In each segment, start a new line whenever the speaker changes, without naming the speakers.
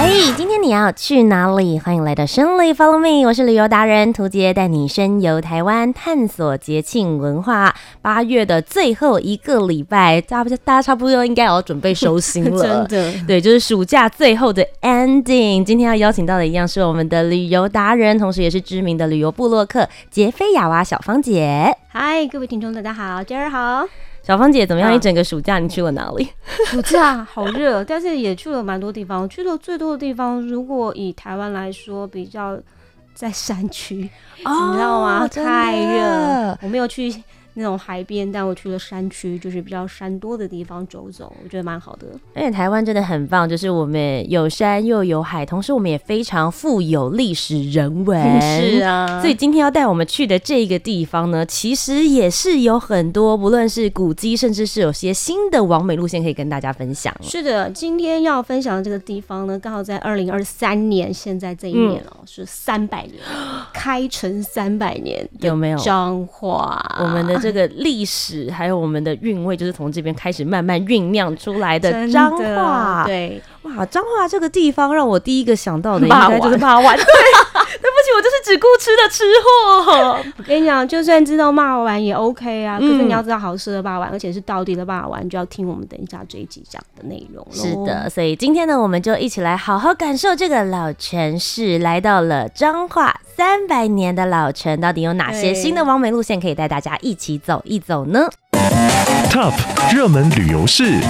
哎，今天你要去哪里？欢迎来到生旅 Follow Me，我是旅游达人涂杰，带你深游台湾，探索节庆文化。八月的最后一个礼拜，大家大家差不多应该要准备收心了，真的。对，就是暑假最后的 ending。今天要邀请到的一样是我们的旅游达人，同时也是知名的旅游部落客杰菲亚娃小芳姐。
嗨，各位听众，大家好，杰儿好。
小芳姐怎么样？一整个暑假你去了哪里？
暑假好热，但是也去了蛮多地方。去的最多的地方，如果以台湾来说，比较在山区，哦，你知道吗？太热，我没有去。那种海边，但我去了山区，就是比较山多的地方走走，我觉得蛮好的。
而且台湾真的很棒，就是我们有山又有海，同时我们也非常富有历史人文。
是啊，
所以今天要带我们去的这个地方呢，其实也是有很多，不论是古迹，甚至是有些新的完美路线可以跟大家分享。
是的，今天要分享的这个地方呢，刚好在二零二三年，现在这一年哦、喔，嗯、是三百年，开城三百年，
有没有？
彰化，
我们的。这个历史还有我们的韵味，就是从这边开始慢慢酝酿出来的彰化。
对，
哇，彰化这个地方让我第一个想到的应该就是八万。对，我就是只顾吃的吃货。
我跟你讲，就算知道骂完也 OK 啊，可是你要知道好吃的肉圆，而且是到底的霸王，就要听我们等一下这一集讲的内容。
是的，所以今天呢，我们就一起来好好感受这个老城市，来到了彰化。三百年的老城，到底有哪些新的完美路线可以带大家一起走一走呢
？Top 热门旅游市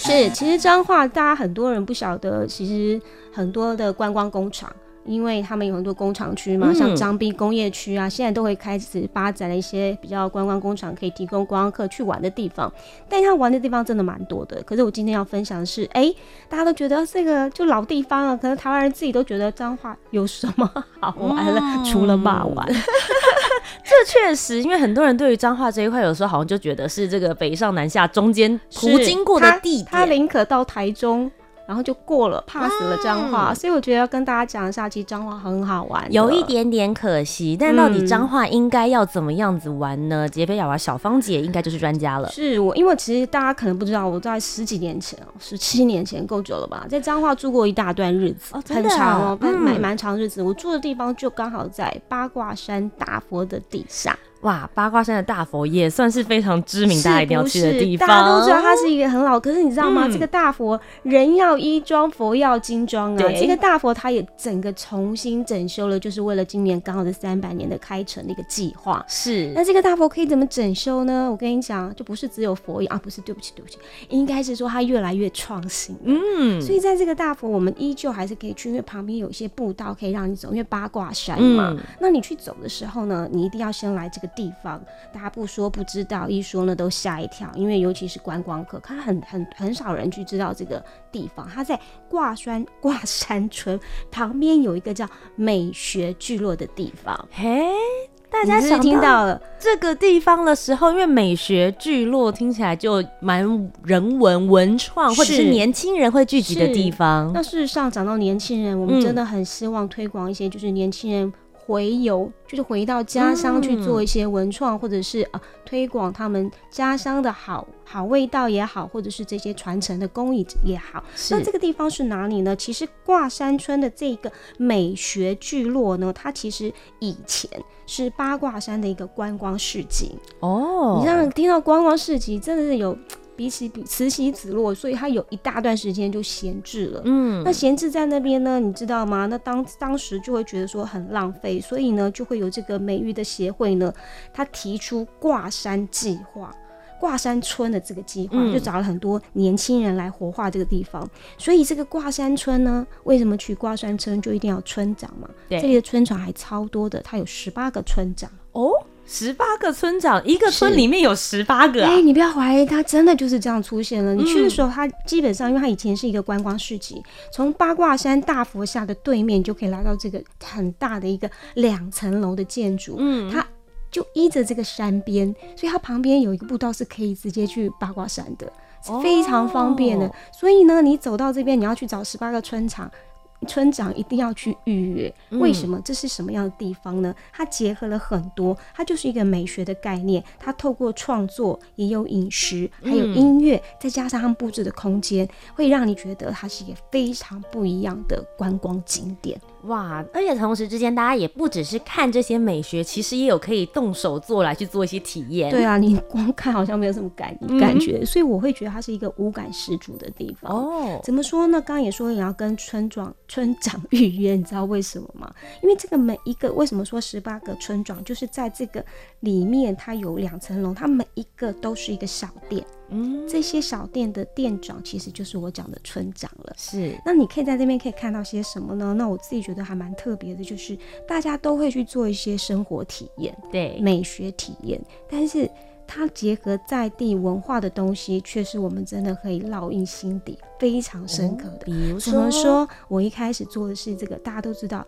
是，其实彰化大家很多人不晓得，其实很多的观光工厂。因为他们有很多工厂区嘛，像彰滨工业区啊，现在都会开始发展了一些比较观光工厂，可以提供观光客去玩的地方。但他玩的地方真的蛮多的。可是我今天要分享的是，哎、欸，大家都觉得这个就老地方了，可能台湾人自己都觉得彰化有什么好玩了，嗯、除了骂玩。
这确实，因为很多人对于彰化这一块，有时候好像就觉得是这个北上南下中间途经过的地点，
他宁可到台中。然后就过了，pass 了彰化，嗯、所以我觉得要跟大家讲一下，其实彰化很好玩，
有一点点可惜。但到底彰化应该要怎么样子玩呢？杰菲亚娃小芳姐应该就是专家了。
是我，因为其实大家可能不知道，我在十几年前哦，十七年前够久了吧，在彰化住过一大段日子，哦、很长哦，蛮蛮、嗯、长日子。我住的地方就刚好在八卦山大佛的底下。
哇，八卦山的大佛也算是非常知名，大家一定要去的地方。
大家都知道它是一个很老，可是你知道吗？嗯、这个大佛人要衣装，佛要金装啊。这个大佛它也整个重新整修了，就是为了今年刚好是三百年的开城的一个计划。
是。
那这个大佛可以怎么整修呢？我跟你讲，就不是只有佛啊，不是，对不起，对不起，应该是说它越来越创新。嗯。所以在这个大佛，我们依旧还是可以去，因为旁边有一些步道可以让你走，因为八卦山嘛。嗯、那你去走的时候呢，你一定要先来这个。地方，大家不说不知道，一说呢都吓一跳，因为尤其是观光客，他很很很少人去知道这个地方。他在挂山挂山村旁边有一个叫美学聚落的地方。
嘿，大家是听到了这个地方的时候，因为美学聚落听起来就蛮人文文创，或者是年轻人会聚集的地方。
那事实上讲到年轻人，我们真的很希望推广一些，就是年轻人。回游就是回到家乡去做一些文创，嗯、或者是呃推广他们家乡的好好味道也好，或者是这些传承的工艺也好。那这个地方是哪里呢？其实挂山村的这个美学聚落呢，它其实以前是八卦山的一个观光市集哦。你让听到观光市集，真的是有。比起比慈禧子落，所以他有一大段时间就闲置了。嗯，那闲置在那边呢，你知道吗？那当当时就会觉得说很浪费，所以呢，就会有这个美育的协会呢，他提出挂山计划、挂山村的这个计划，就找了很多年轻人来活化这个地方。所以这个挂山村呢，为什么取挂山村就一定要村长嘛？对，这里的村长还超多的，他有十八个村长哦。
十八个村长，一个村里面有十八个、啊。
哎、欸，你不要怀疑，他真的就是这样出现了。你去的时候，他基本上，因为他以前是一个观光市集，从八卦山大佛下的对面就可以来到这个很大的一个两层楼的建筑。嗯，它就依着这个山边，所以它旁边有一个步道是可以直接去八卦山的，是非常方便的。哦、所以呢，你走到这边，你要去找十八个村长。村长一定要去预约，为什么？这是什么样的地方呢？它结合了很多，它就是一个美学的概念。它透过创作，也有饮食，还有音乐，再加上他们布置的空间，会让你觉得它是一个非常不一样的观光景点。
哇！而且同时之间，大家也不只是看这些美学，其实也有可以动手做来去做一些体验。
对啊，你光看好像没有什么感感觉，嗯、所以我会觉得它是一个五感十足的地方。哦，怎么说呢？刚刚也说你要跟村庄村长预约，你知道为什么吗？因为这个每一个为什么说十八个村庄，就是在这个里面，它有两层楼，它每一个都是一个小店。嗯，这些小店的店长其实就是我讲的村长了。是，那你可以在这边可以看到些什么呢？那我自己觉得还蛮特别的，就是大家都会去做一些生活体验，对，美学体验，但是它结合在地文化的东西，却是我们真的可以烙印心底，非常深刻的。哦，比如说？我一开始做的是这个，大家都知道。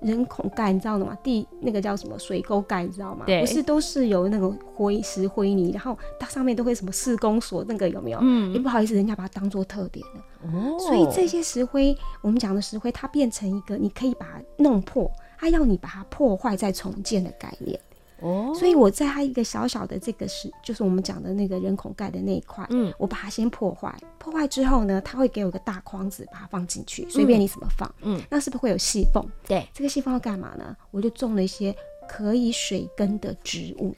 人孔盖，你知道的吗？地那个叫什么水沟盖，你知道吗？对，不是都是有那个灰石灰泥，然后它上面都会什么施工所那个有没有？嗯，也不好意思，人家把它当做特点了。哦，所以这些石灰，我们讲的石灰，它变成一个你可以把它弄破，它要你把它破坏再重建的概念。哦，所以我在它一个小小的这个是，就是我们讲的那个人孔盖的那一块，嗯，我把它先破坏，破坏之后呢，它会给我个大筐子，把它放进去，随便你怎么放，嗯，那是不是会有细缝？对，这个细缝要干嘛呢？我就种了一些可以水根的植物。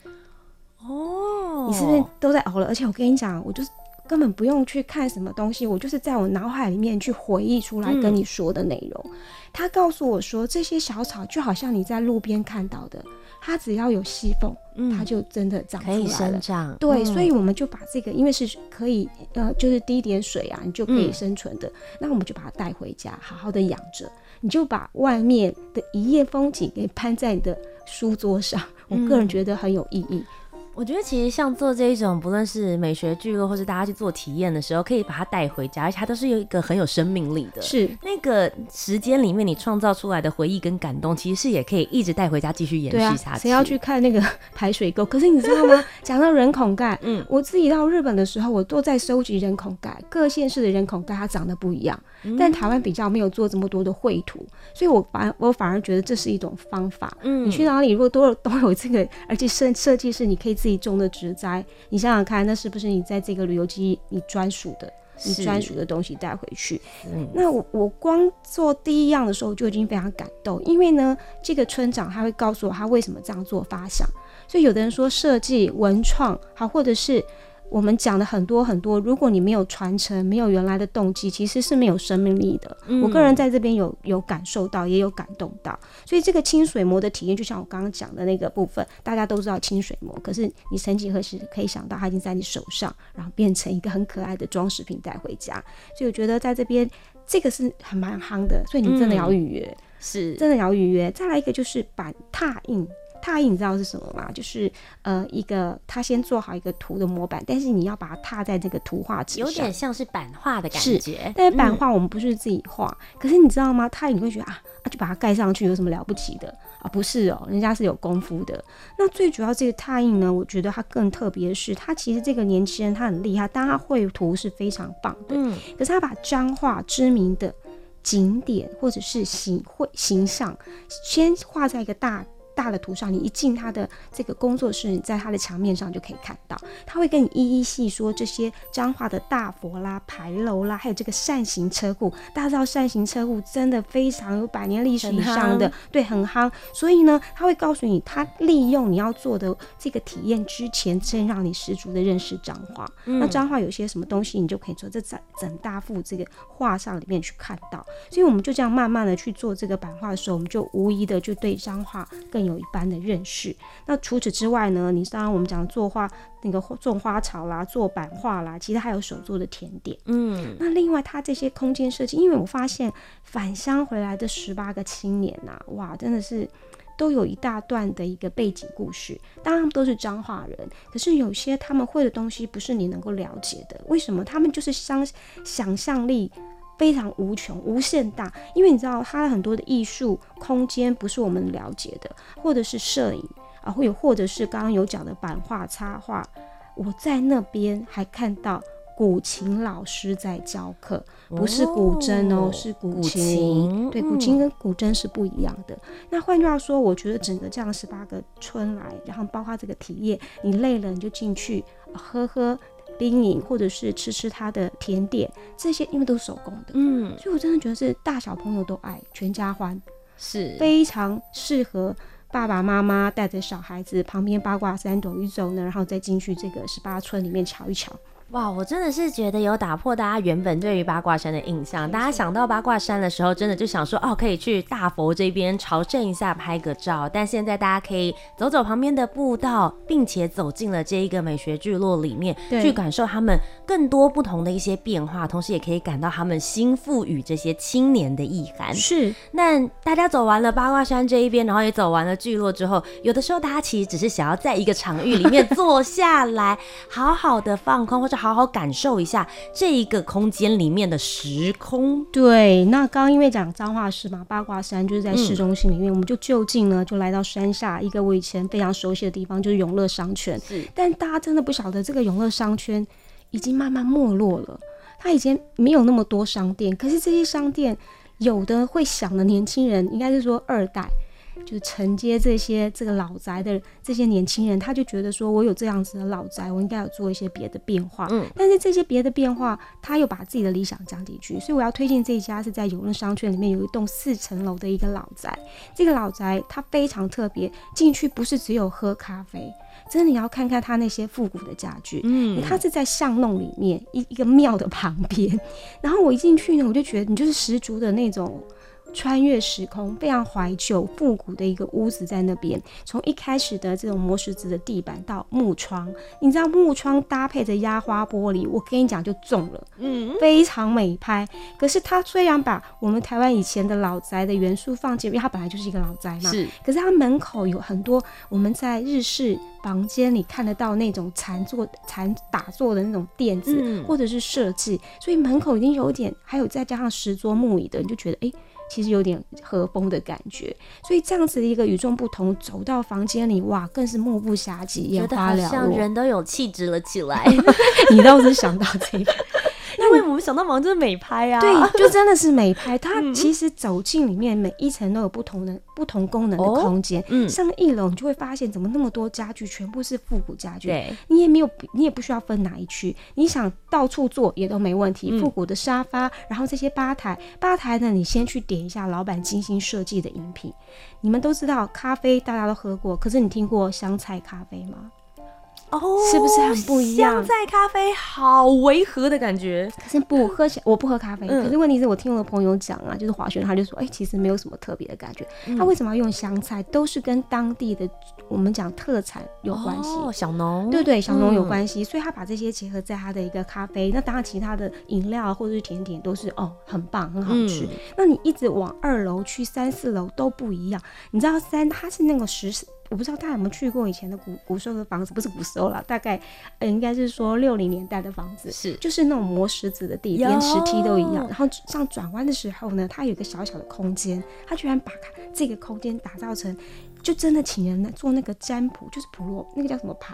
哦，你是不是都在熬了？而且我跟你讲，我就是根本不用去看什么东西，我就是在我脑海里面去回忆出来跟你说的内容。他告诉我说，这些小草就好像你在路边看到的。它只要有细缝，嗯，它就真的长出来了。可以生长。对，嗯、所以我们就把这个，因为是可以，呃，就是滴点水啊，你就可以生存的。嗯、那我们就把它带回家，好好的养着。你就把外面的一夜风景给 攀在你的书桌上，嗯、我个人觉得很有意义。
我觉得其实像做这一种，不论是美学聚落，或是大家去做体验的时候，可以把它带回家，而且它都是有一个很有生命力的。是那个时间里面你创造出来的回忆跟感动，其实是也可以一直带回家继续延续下去。谁、啊、要
去看那个排水沟？可是你知道吗？讲到人孔盖，嗯，我自己到日本的时候，我都在收集人孔盖，各县市的人孔盖它长得不一样，嗯、但台湾比较没有做这么多的绘图，所以我反我反而觉得这是一种方法。嗯，你去哪里如果都有都有这个，而且设设计师你可以。自己种的植栽，你想想看，那是不是你在这个旅游记你专属的、你专属的东西带回去？嗯，那我我光做第一样的时候就已经非常感动，因为呢，这个村长他会告诉我他为什么这样做发想，所以有的人说设计文创好，或者是。我们讲的很多很多，如果你没有传承，没有原来的动机，其实是没有生命力的。嗯、我个人在这边有有感受到，也有感动到。所以这个清水模的体验，就像我刚刚讲的那个部分，大家都知道清水模，可是你曾几何时可以想到它已经在你手上，然后变成一个很可爱的装饰品带回家。所以我觉得在这边这个是很蛮夯的，所以你真的要预约，嗯、是真的要预约。再来一个就是板拓印。拓印你知道是什么吗？就是呃一个他先做好一个图的模板，但是你要把它拓在这个图画纸上，
有点像是版画的感觉。
是，但是版画我们不是自己画，嗯、可是你知道吗？拓印你会觉得啊啊就把它盖上去有什么了不起的啊？不是哦，人家是有功夫的。那最主要这个拓印呢，我觉得它更特别的是，他其实这个年轻人他很厉害，但他绘图是非常棒的。嗯，可是他把彰化知名的景点或者是形绘形象先画在一个大。大的图上，你一进他的这个工作室，你在他的墙面上就可以看到，他会跟你一一细说这些彰化的大佛啦、牌楼啦，还有这个扇形车库。大家知道扇形车库真的非常有百年历史以上的，对，很夯。所以呢，他会告诉你，他利用你要做的这个体验之前，先让你十足的认识彰化。嗯、那彰化有些什么东西，你就可以从这整整大幅这个画上里面去看到。所以我们就这样慢慢的去做这个版画的时候，我们就无疑的就对彰化更。有一般的认识。那除此之外呢？你当然我们讲做画，那个种花草啦，做版画啦，其实还有手做的甜点。嗯，那另外它这些空间设计，因为我发现返乡回来的十八个青年呐、啊，哇，真的是。都有一大段的一个背景故事。当然他们都是彰化人，可是有些他们会的东西不是你能够了解的。为什么？他们就是相想象力非常无穷、无限大。因为你知道，他很多的艺术空间不是我们了解的，或者是摄影啊，或有或者是刚刚有讲的版画、插画。我在那边还看到。古琴老师在教课，不是古筝哦，是古琴。古琴对，古琴跟古筝是不一样的。嗯、那换句话说，我觉得整个这样十八个春来，然后包括这个体验，你累了你就进去喝喝冰饮，或者是吃吃它的甜点，这些因为都是手工的，嗯，所以我真的觉得是大小朋友都爱，全家欢，是。非常适合爸爸妈妈带着小孩子旁边八卦山走一走呢，然后再进去这个十八村里面瞧一瞧。
哇，我真的是觉得有打破大家原本对于八卦山的印象。大家想到八卦山的时候，真的就想说哦，可以去大佛这边朝圣一下，拍个照。但现在大家可以走走旁边的步道，并且走进了这一个美学聚落里面，去感受他们更多不同的一些变化，同时也可以感到他们新赋予这些青年的意涵。
是。
那大家走完了八卦山这一边，然后也走完了聚落之后，有的时候大家其实只是想要在一个场域里面 坐下来，好好的放空，或者。好好感受一下这一个空间里面的时空。
对，那刚刚因为讲彰化市嘛，八卦山就是在市中心里面，嗯、我们就就近呢就来到山下一个我以前非常熟悉的地方，就是永乐商圈。但大家真的不晓得这个永乐商圈已经慢慢没落了，它以前没有那么多商店，可是这些商店有的会想的年轻人，应该是说二代。就是承接这些这个老宅的这些年轻人，他就觉得说，我有这样子的老宅，我应该要做一些别的变化。嗯，但是这些别的变化，他又把自己的理想讲进去，所以我要推荐这一家是在游乐商圈里面有一栋四层楼的一个老宅。这个老宅它非常特别，进去不是只有喝咖啡，真的你要看看它那些复古的家具。嗯，它是在巷弄里面一一个庙的旁边，然后我一进去呢，我就觉得你就是十足的那种。穿越时空，非常怀旧、复古的一个屋子在那边。从一开始的这种磨石子的地板到木窗，你知道木窗搭配着压花玻璃，我跟你讲就中了，嗯，非常美拍。可是它虽然把我们台湾以前的老宅的元素放进，因为它本来就是一个老宅嘛，是。可是它门口有很多我们在日式房间里看得到那种禅坐、禅打坐的那种垫子，嗯、或者是设计，所以门口已经有点，还有再加上石桌木椅的，你就觉得哎。欸其实有点和风的感觉，所以这样子的一个与众不同，走到房间里，哇，更是目不暇接，眼花缭乱，
像人都有气质了起来。
你倒是想到这个。
因为我们想到忙就是美拍啊，
对，就真的是美 拍。它其实走进里面，每一层都有不同的、不同功能的空间。嗯，上一楼你就会发现，怎么那么多家具，全部是复古家具。对，你也没有，你也不需要分哪一区，你想到处坐也都没问题。复古的沙发，然后这些吧台，吧台呢，你先去点一下老板精心设计的饮品。你们都知道，咖啡大家都喝过，可是你听过香菜咖啡吗？
哦，
是不是很不一样？
香菜咖啡好违和的感觉。
可是不喝起来，我不喝咖啡。嗯、可是问题是我听我的朋友讲啊，就是华轩，他就说，哎、欸，其实没有什么特别的感觉。嗯、他为什么要用香菜？都是跟当地的我们讲特产有关系。
哦，小农。
对对，小农有关系，嗯、所以他把这些结合在他的一个咖啡。那当然，其他的饮料或者是甜点都是哦，很棒，很好吃。嗯、那你一直往二楼去，三四楼都不一样。你知道三，它是那个石。我不知道大家有没有去过以前的古古时候的房子，不是古时候啦，大概呃应该是说六零年代的房子，是就是那种磨石子的地，连石梯都一样。然后上转弯的时候呢，它有一个小小的空间，它居然把这个空间打造成，就真的请人来做那个占卜，就是普罗那个叫什么牌，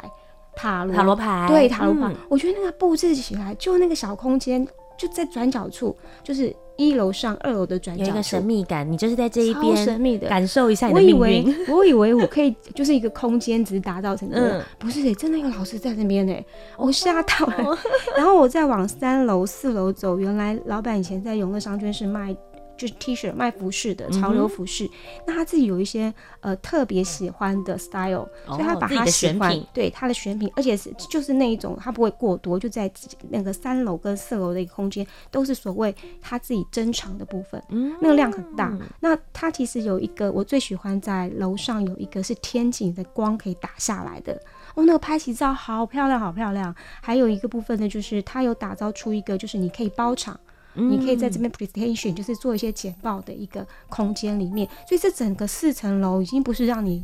塔罗塔罗牌，对塔罗牌。嗯、我觉得那个布置起来，就那个小空间就在转角处，就是。一楼上二楼的转角有
一个神秘感，你就是在这一边
神秘的
感受一下你的命运。
我以为我以为我可以就是一个空间，只是打造成这样，嗯、不是、欸，真的有老师在那边呢、欸，我吓到了。哦、然后我再往三楼、四楼走，原来老板以前在永乐商圈是卖。就是 T 恤卖服饰的潮流服饰，嗯、那他自己有一些呃特别喜欢的 style，、哦、所以他把他喜欢对他的选品，而且是就是那一种他不会过多，就在那个三楼跟四楼的一个空间都是所谓他自己珍藏的部分，嗯，那个量很大。嗯、那他其实有一个我最喜欢在楼上有一个是天井的光可以打下来的，哦，那个拍起照好漂亮好漂亮。还有一个部分呢，就是他有打造出一个就是你可以包场。嗯、你可以在这边 presentation，就是做一些简报的一个空间里面。所以这整个四层楼已经不是让你，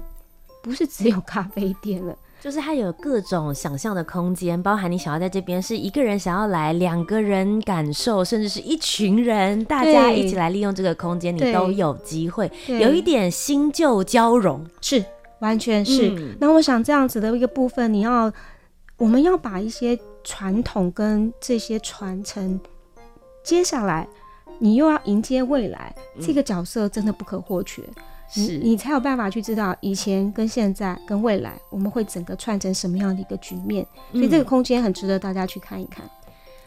不是只有咖啡店了。
就是它有各种想象的空间，包含你想要在这边是一个人想要来，两个人感受，甚至是一群人，大家一起来利用这个空间，你都有机会，有一点新旧交融，
是完全是。嗯、那我想这样子的一个部分，你要我们要把一些传统跟这些传承，接下来你又要迎接未来，嗯、这个角色真的不可或缺。是你，你才有办法去知道以前跟现在跟未来，我们会整个串成什么样的一个局面，所以这个空间很值得大家去看一看。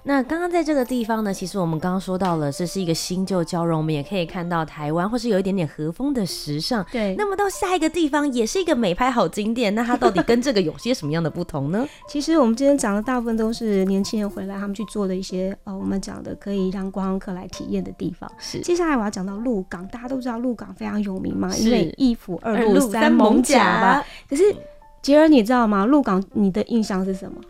那刚刚在这个地方呢，其实我们刚刚说到了，这是一个新旧交融，我们也可以看到台湾或是有一点点和风的时尚。
对，
那么到下一个地方也是一个美拍好景点，那它到底跟这个有些什么样的不同呢？
其实我们今天讲的大部分都是年轻人回来他们去做的一些呃，我们讲的可以让观光客来体验的地方。
是，
接下来我要讲到鹿港，大家都知道鹿港非常有名嘛，因为一府二鹿三艋甲吧。可是杰儿，你知道吗？鹿港你的印象是什么？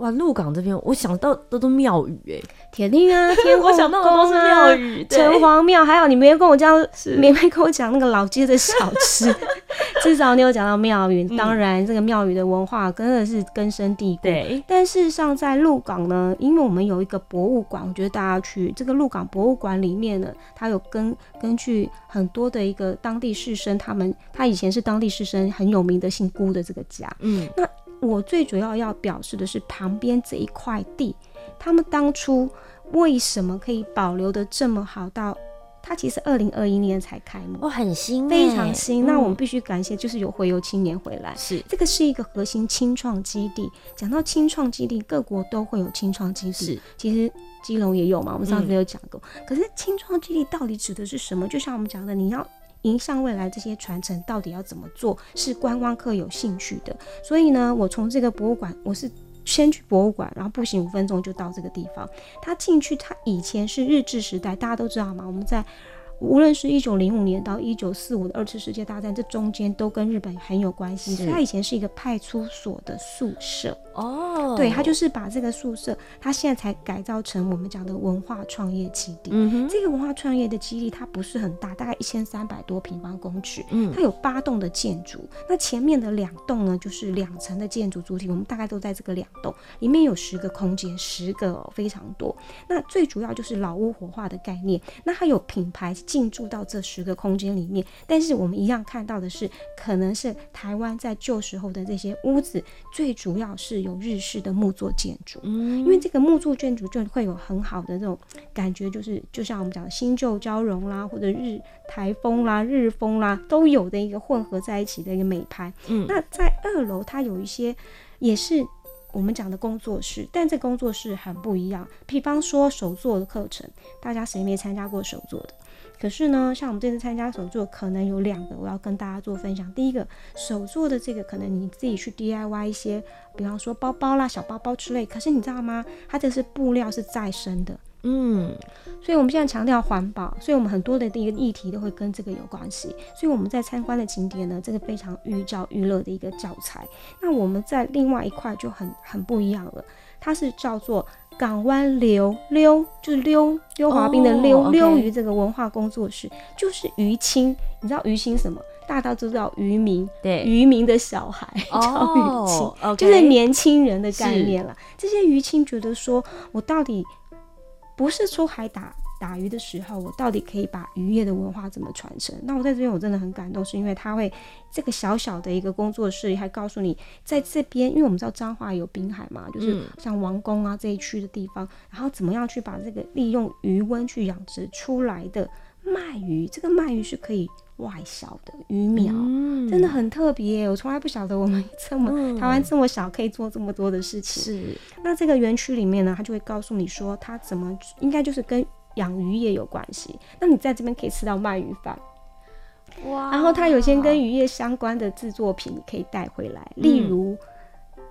哇，鹿港这边我想到的都庙宇哎，
铁定啊，天 啊，我想到的都是庙宇，城隍庙，还有你没有跟我讲，没没跟我讲那个老街的小吃，至少你有讲到庙宇。当然，这个庙宇的文化真的是根深蒂固。对，但事实上在鹿港呢，因为我们有一个博物馆，我觉得大家去这个鹿港博物馆里面呢，它有根根据很多的一个当地士绅，他们他以前是当地士绅很有名的姓辜的这个家，嗯，那。我最主要要表示的是，旁边这一块地，他们当初为什么可以保留得这么好？到它其实二零二一年才开幕，
哦，很新，
非常新。嗯、那我们必须感谢，就是有回游青年回来，是这个是一个核心青创基地。讲到青创基地，各国都会有青创基地，是其实基隆也有嘛，我们上次有讲过。嗯、可是青创基地到底指的是什么？就像我们讲的，你要。迎向未来，这些传承到底要怎么做？是观光客有兴趣的。所以呢，我从这个博物馆，我是先去博物馆，然后步行五分钟就到这个地方。他进去，他以前是日治时代，大家都知道吗？我们在。无论是一九零五年到一九四五的二次世界大战，这中间都跟日本很有关系。所以它以前是一个派出所的宿舍哦，对，它就是把这个宿舍，它现在才改造成我们讲的文化创业基地。嗯，这个文化创业的基地它不是很大，大概一千三百多平方公尺。嗯，它有八栋的建筑，那前面的两栋呢，就是两层的建筑主体，我们大概都在这个两栋里面有十个空间，十个哦，非常多。那最主要就是老屋活化的概念，那它有品牌。进驻到这十个空间里面，但是我们一样看到的是，可能是台湾在旧时候的这些屋子，最主要是有日式的木作建筑，嗯，因为这个木作建筑就会有很好的这种感觉，就是就像我们讲的新旧交融啦，或者日台风啦、日风啦都有的一个混合在一起的一个美拍。嗯，那在二楼它有一些也是。我们讲的工作室，但这工作室很不一样。比方说手作的课程，大家谁没参加过手作的？可是呢，像我们这次参加手作，可能有两个我要跟大家做分享。第一个，手作的这个可能你自己去 DIY 一些，比方说包包啦、小包包之类。可是你知道吗？它这是布料是再生的。嗯，所以我们现在强调环保，所以我们很多的一个议题都会跟这个有关系。所以我们在参观的景点呢，这个非常寓教于乐的一个教材。那我们在另外一块就很很不一样了，它是叫做港湾溜溜，就是溜溜滑冰的溜溜鱼这个文化工作室，就是渔青。你知道渔青什么？大家都知道渔民，对，渔民的小孩 叫渔青，就是年轻人的概念了。这些渔青觉得说，我到底。不是出海打打鱼的时候，我到底可以把渔业的文化怎么传承？那我在这边我真的很感动，是因为他会这个小小的一个工作室，还告诉你在这边，因为我们知道彰化有滨海嘛，就是像王宫啊这一区的地方，然后怎么样去把这个利用余温去养殖出来的鳗鱼，这个鳗鱼是可以。外销的鱼苗、嗯、真的很特别，我从来不晓得我们这么、嗯、台湾这么小可以做这么多的事情。是，那这个园区里面呢，他就会告诉你说，他怎么应该就是跟养鱼业有关系。那你在这边可以吃到鳗鱼饭，哇！然后他有些跟渔业相关的制作品你可以带回来，例如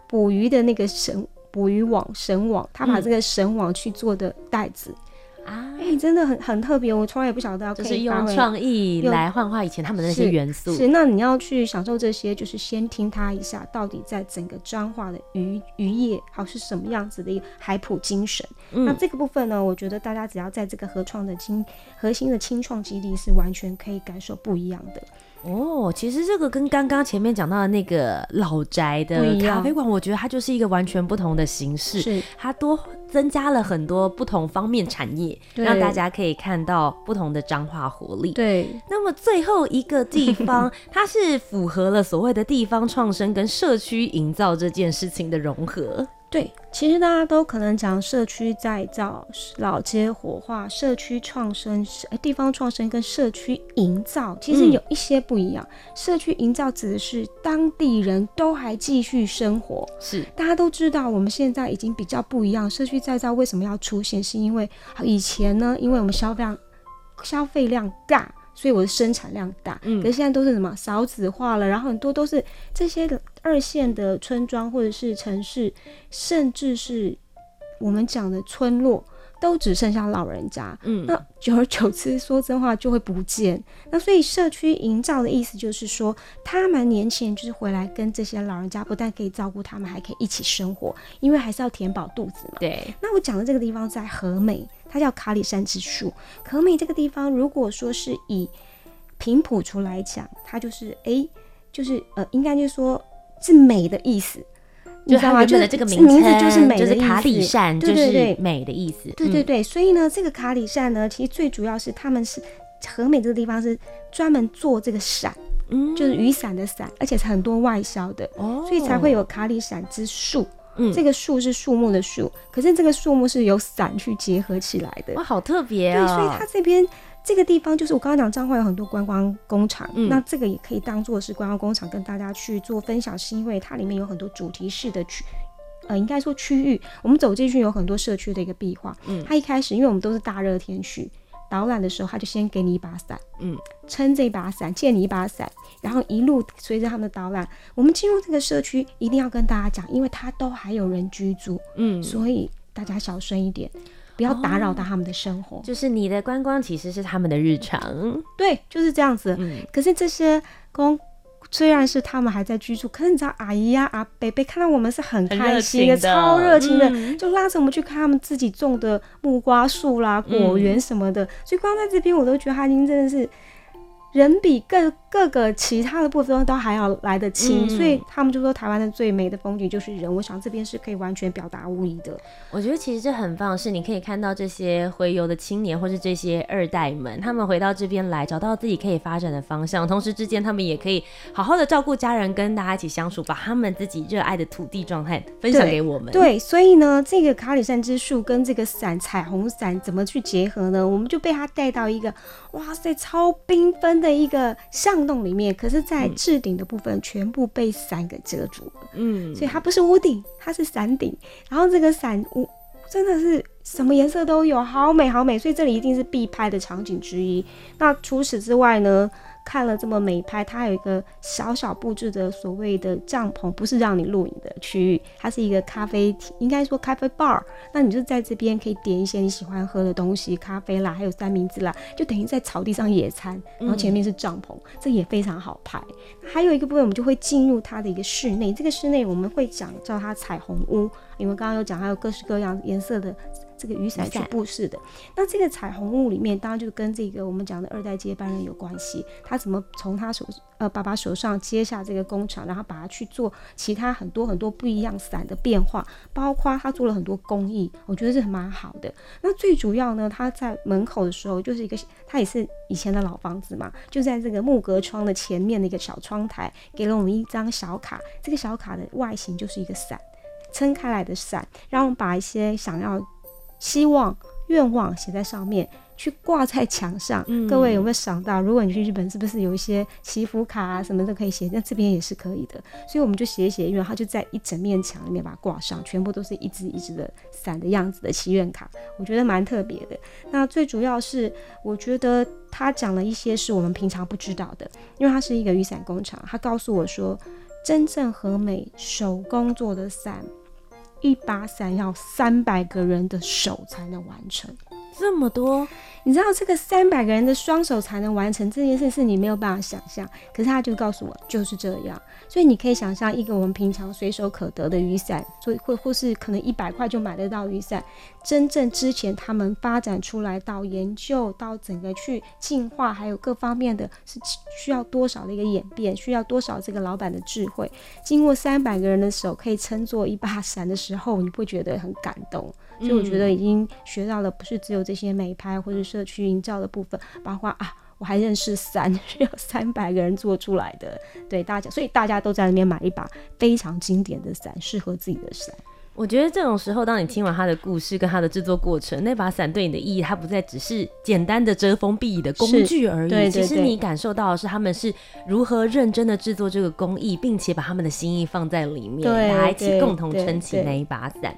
捕鱼的那个绳捕鱼网绳网，他把这个绳网去做的袋子。啊，哎、欸，真的很很特别，我从来也不晓得要可以
就是用创意来幻化以前他们的那些元素。
是，是，那你要去享受这些，就是先听他一下，到底在整个彰化的渔渔业好是什么样子的一个海普精神。嗯、那这个部分呢，我觉得大家只要在这个合创的精核心的清创基地，是完全可以感受不一样的。
哦，其实这个跟刚刚前面讲到的那个老宅的咖啡馆，我觉得它就是一个完全不同的形式，是它多增加了很多不同方面产业，让大家可以看到不同的彰化活力。
对，
那么最后一个地 方，它是符合了所谓的地方创生跟社区营造这件事情的融合。
对，其实大家都可能讲社区再造、老街活化、社区创生、地方创生跟社区营造，其实有一些不一样。嗯、社区营造指的是当地人都还继续生活，
是
大家都知道，我们现在已经比较不一样。社区再造为什么要出现？是因为以前呢，因为我们消费量消费量大。所以我的生产量大，嗯，可是现在都是什么少子化了，然后很多都是这些二线的村庄或者是城市，甚至是我们讲的村落，都只剩下老人家，嗯，那久而久之，说真话就会不见。那所以社区营造的意思就是说，他们年轻人就是回来跟这些老人家，不但可以照顾他们，还可以一起生活，因为还是要填饱肚子嘛。
对。
那我讲的这个地方在和美。它叫卡里山之树，和美这个地方，如果说是以平埔族来讲，它就是哎、欸，就是呃，应该就是说是美的意思，
就它原本的这个名字就是美的意思，就是卡里山，就是美的意思。
对对对，所以呢，这个卡里善呢，其实最主要是他们是和美这个地方是专门做这个伞，嗯，就是雨伞的伞，而且是很多外销的，哦，所以才会有卡里山之树。嗯，这个树是树木的树，可是这个树木是由伞去结合起来的。
哇，好特别啊、哦！
对，所以它这边这个地方就是我刚刚讲彰化有很多观光工厂，嗯，那这个也可以当做是观光工厂跟大家去做分享，是因为它里面有很多主题式的区，呃，应该说区域，我们走进去有很多社区的一个壁画。嗯，它一开始因为我们都是大热天去。导览的时候，他就先给你一把伞，嗯，撑这把伞，借你一把伞，然后一路随着他们的导览，我们进入这个社区，一定要跟大家讲，因为它都还有人居住，嗯，所以大家小声一点，不要打扰到他们的生活。哦，
就是你的观光其实是他们的日常，
对，就是这样子。嗯，可是这些公。虽然是他们还在居住，可是你知道，阿姨呀、啊、阿伯伯看到我们是很开心的，的超热情的，嗯、就拉着我们去看他们自己种的木瓜树啦、果园什么的。嗯、所以光在这边，我都觉得他已经真的是。人比各各个其他的部分都还要来得轻，嗯、所以他们就说台湾的最美的风景就是人。我想这边是可以完全表达无疑的。
我觉得其实这很棒，是你可以看到这些回游的青年，或是这些二代们，他们回到这边来，找到自己可以发展的方向，同时之间他们也可以好好的照顾家人，跟大家一起相处，把他们自己热爱的土地状态分享给我们。
对，对，所以呢，这个卡里山之树跟这个伞彩虹伞怎么去结合呢？我们就被他带到一个，哇塞，超缤纷。的一个巷洞里面，可是，在置顶的部分全部被伞给遮住了。嗯，所以它不是屋顶，它是伞顶。然后这个伞屋真的是什么颜色都有，好美好美。所以这里一定是必拍的场景之一。那除此之外呢？看了这么美拍，它有一个小小布置的所谓的帐篷，不是让你露营的区域，它是一个咖啡，应该说咖啡 bar。那你就在这边可以点一些你喜欢喝的东西，咖啡啦，还有三明治啦，就等于在草地上野餐。然后前面是帐篷，这也非常好拍。还有一个部分，我们就会进入它的一个室内，这个室内我们会讲叫它彩虹屋，因为刚刚有讲还有各式各样颜色的。这个雨伞去布置的，那这个彩虹屋里面，当然就跟这个我们讲的二代接班人有关系。他怎么从他手呃爸爸手上接下这个工厂，然后把它去做其他很多很多不一样伞的变化，包括他做了很多工艺，我觉得是蛮好的。那最主要呢，他在门口的时候就是一个，他也是以前的老房子嘛，就在这个木格窗的前面的一个小窗台，给了我们一张小卡。这个小卡的外形就是一个伞，撑开来的伞，让我们把一些想要。希望、愿望写在上面，去挂在墙上。嗯、各位有没有想到，如果你去日本，是不是有一些祈福卡啊什么都可以写？那这边也是可以的。所以我们就写一写，因为它就在一整面墙里面把它挂上，全部都是一支一支的伞的样子的祈愿卡，我觉得蛮特别的。那最主要是，我觉得他讲了一些是我们平常不知道的，因为他是一个雨伞工厂，他告诉我说，真正和美手工做的伞。一把伞要三百个人的手才能完成，
这么多。
你知道这个三百个人的双手才能完成这件事，是你没有办法想象。可是他就告诉我就是这样，所以你可以想象一个我们平常随手可得的雨伞，所以或或是可能一百块就买得到雨伞，真正之前他们发展出来到研究到整个去进化，还有各方面的是需要多少的一个演变，需要多少这个老板的智慧，经过三百个人的手可以称作一把伞的时候，你会觉得很感动。所以我觉得已经学到了，不是只有这些美拍或者社区营造的部分，包括啊，我还认识伞，需要三百个人做出来的，对大家，所以大家都在那边买一把非常经典的伞，适合自己的伞。
我觉得这种时候，当你听完他的故事跟他的制作过程，那把伞对你的意义，它不再只是简单的遮风避雨的工具而已。对对对，其实你感受到的是他们是如何认真的制作这个工艺，并且把他们的心意放在里面，大家一起共同撑起那一把伞。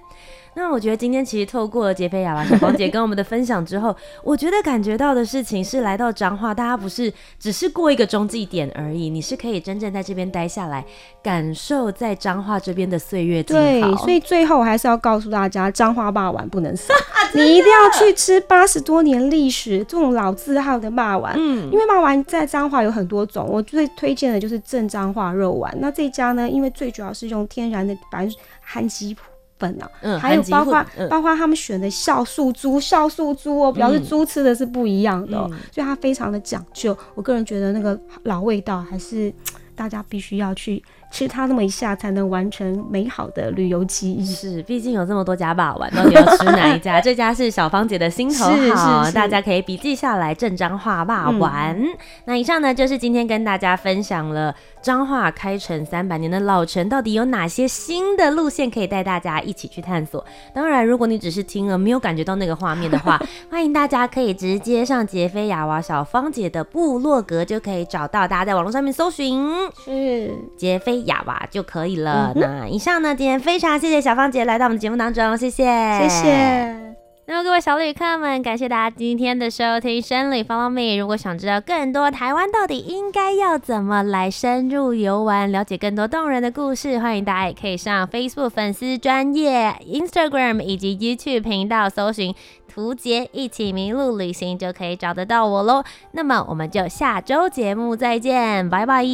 那我觉得今天其实透过了杰菲亚娃小芳姐跟我们的分享之后，我觉得感觉到的事情是来到彰化，大家不是只是过一个中继点而已，你是可以真正在这边待下来，感受在彰化这边的岁月静好。
对，所以最后我还是要告诉大家，彰化霸丸不能少，你一定要去吃八十多年历史这种老字号的霸丸。嗯，因为霸丸在彰化有很多种，我最推荐的就是正彰化肉丸。那这家呢，因为最主要是用天然的白含吉粉啊，嗯，还有包括、嗯、包括他们选的酵素猪，酵素猪哦，表示猪吃的是不一样的、所以它非常的讲究。我个人觉得那个老味道还是 大家必须要去。吃它那么一下，才能完成美好的旅游记忆。是，毕竟有这么多家霸王，到底要吃哪一家？这家是小芳姐的心头好，大家可以笔记下来。正彰化霸王、嗯。那以上呢，就是今天跟大家分享了彰化开城三百年的老城，到底有哪些新的路线可以带大家一起去探索？当然，如果你只是听了没有感觉到那个画面的话，欢迎大家可以直接上杰菲亚娃小芳姐的部落格就可以找到。大家在网络上面搜寻是杰菲。亚娃就可以了、嗯。那以上呢，今天非常谢谢小芳姐来到我们节目当中，谢谢，谢谢。那么各位小旅客们，感谢大家今天的收听，生旅 Follow Me。如果想知道更多台湾到底应该要怎么来深入游玩，了解更多动人的故事，欢迎大家也可以上 Facebook 粉丝专业、Instagram 以及 YouTube 频道搜寻“图杰一起迷路旅行”，就可以找得到我喽。那么我们就下周节目再见，拜拜。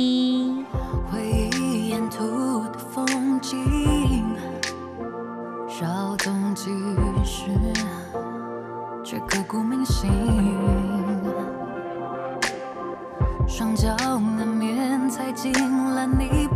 沿途的风景，稍纵即逝，却刻骨铭心。双脚难免踩进了泥。